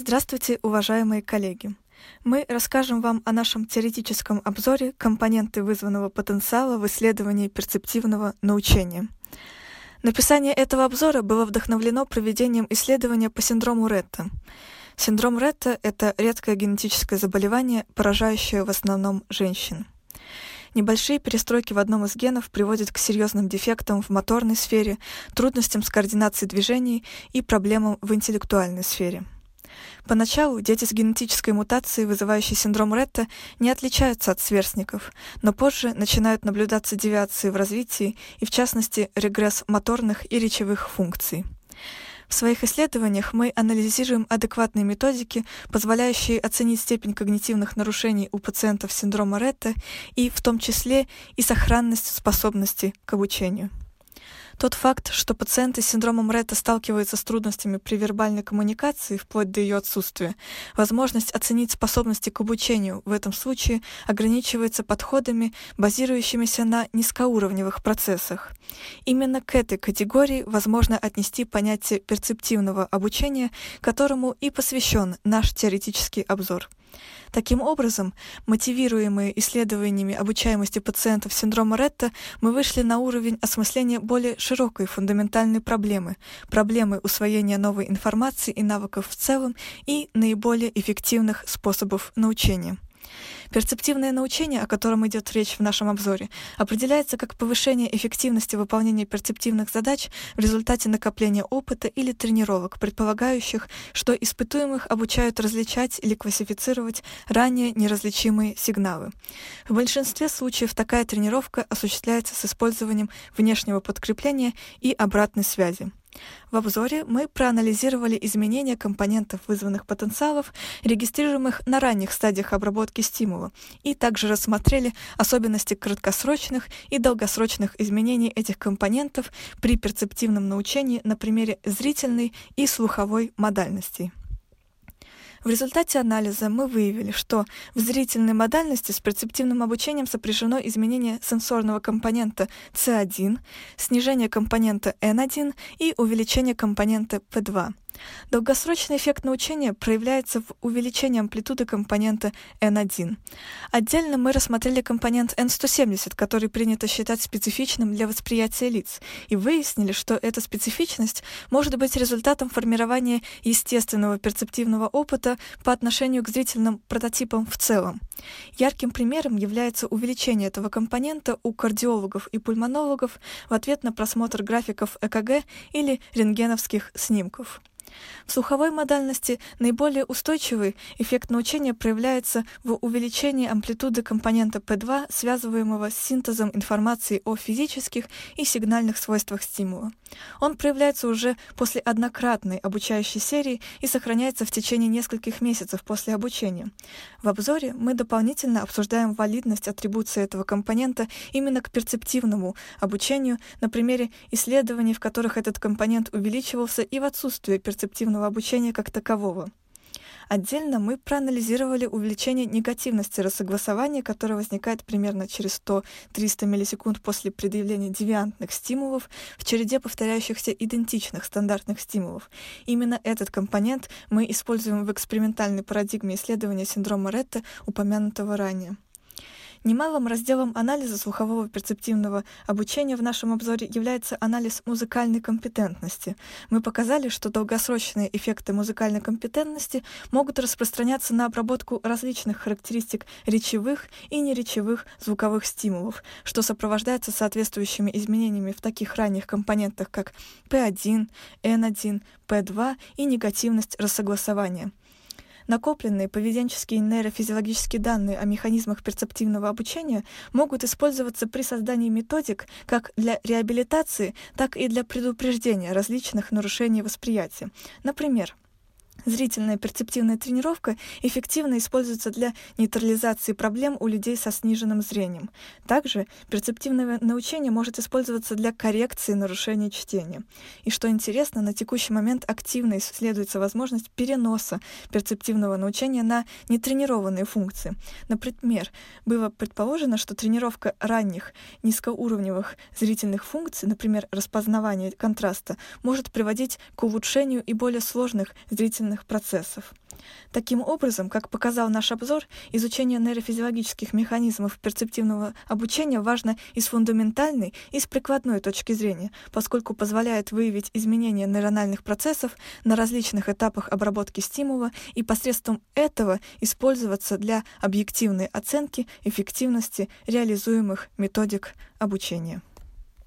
Здравствуйте, уважаемые коллеги! Мы расскажем вам о нашем теоретическом обзоре компоненты вызванного потенциала в исследовании перцептивного научения. Написание этого обзора было вдохновлено проведением исследования по синдрому Ретта. Синдром Ретта – это редкое генетическое заболевание, поражающее в основном женщин. Небольшие перестройки в одном из генов приводят к серьезным дефектам в моторной сфере, трудностям с координацией движений и проблемам в интеллектуальной сфере – Поначалу дети с генетической мутацией, вызывающей синдром Ретта, не отличаются от сверстников, но позже начинают наблюдаться девиации в развитии и, в частности, регресс моторных и речевых функций. В своих исследованиях мы анализируем адекватные методики, позволяющие оценить степень когнитивных нарушений у пациентов синдрома Ретта и в том числе и сохранность способности к обучению. Тот факт, что пациенты с синдромом Ретта сталкиваются с трудностями при вербальной коммуникации вплоть до ее отсутствия, возможность оценить способности к обучению в этом случае ограничивается подходами, базирующимися на низкоуровневых процессах. Именно к этой категории возможно отнести понятие перцептивного обучения, которому и посвящен наш теоретический обзор. Таким образом, мотивируемые исследованиями обучаемости пациентов синдрома Ретта, мы вышли на уровень осмысления более широкой фундаментальной проблемы, проблемы усвоения новой информации и навыков в целом и наиболее эффективных способов научения. Перцептивное научение, о котором идет речь в нашем обзоре, определяется как повышение эффективности выполнения перцептивных задач в результате накопления опыта или тренировок, предполагающих, что испытуемых обучают различать или классифицировать ранее неразличимые сигналы. В большинстве случаев такая тренировка осуществляется с использованием внешнего подкрепления и обратной связи. В обзоре мы проанализировали изменения компонентов вызванных потенциалов, регистрируемых на ранних стадиях обработки стимула, и также рассмотрели особенности краткосрочных и долгосрочных изменений этих компонентов при перцептивном научении на примере зрительной и слуховой модальностей. В результате анализа мы выявили, что в зрительной модальности с перцептивным обучением сопряжено изменение сенсорного компонента C1, снижение компонента N1 и увеличение компонента P2. Долгосрочный эффект научения проявляется в увеличении амплитуды компонента N1. Отдельно мы рассмотрели компонент N170, который принято считать специфичным для восприятия лиц, и выяснили, что эта специфичность может быть результатом формирования естественного перцептивного опыта по отношению к зрительным прототипам в целом. Ярким примером является увеличение этого компонента у кардиологов и пульмонологов в ответ на просмотр графиков ЭКГ или рентгеновских снимков. В слуховой модальности наиболее устойчивый эффект научения проявляется в увеличении амплитуды компонента P2, связываемого с синтезом информации о физических и сигнальных свойствах стимула. Он проявляется уже после однократной обучающей серии и сохраняется в течение нескольких месяцев после обучения. В обзоре мы дополнительно обсуждаем валидность атрибуции этого компонента именно к перцептивному обучению на примере исследований, в которых этот компонент увеличивался и в отсутствие перцептивного обучения как такового. Отдельно мы проанализировали увеличение негативности рассогласования, которое возникает примерно через 100-300 миллисекунд после предъявления девиантных стимулов в череде повторяющихся идентичных стандартных стимулов. Именно этот компонент мы используем в экспериментальной парадигме исследования синдрома Ретта, упомянутого ранее. Немалым разделом анализа слухового перцептивного обучения в нашем обзоре является анализ музыкальной компетентности. Мы показали, что долгосрочные эффекты музыкальной компетентности могут распространяться на обработку различных характеристик речевых и неречевых звуковых стимулов, что сопровождается соответствующими изменениями в таких ранних компонентах, как P1, N1, P2 и негативность рассогласования. Накопленные поведенческие нейрофизиологические данные о механизмах перцептивного обучения могут использоваться при создании методик как для реабилитации, так и для предупреждения различных нарушений восприятия. Например, Зрительная перцептивная тренировка эффективно используется для нейтрализации проблем у людей со сниженным зрением. Также перцептивное научение может использоваться для коррекции нарушений чтения. И что интересно, на текущий момент активно исследуется возможность переноса перцептивного научения на нетренированные функции. Например, было предположено, что тренировка ранних низкоуровневых зрительных функций, например, распознавание контраста, может приводить к улучшению и более сложных зрительных процессов. Таким образом, как показал наш обзор, изучение нейрофизиологических механизмов перцептивного обучения важно и с фундаментальной, и с прикладной точки зрения, поскольку позволяет выявить изменения нейрональных процессов на различных этапах обработки стимула и посредством этого использоваться для объективной оценки эффективности реализуемых методик обучения.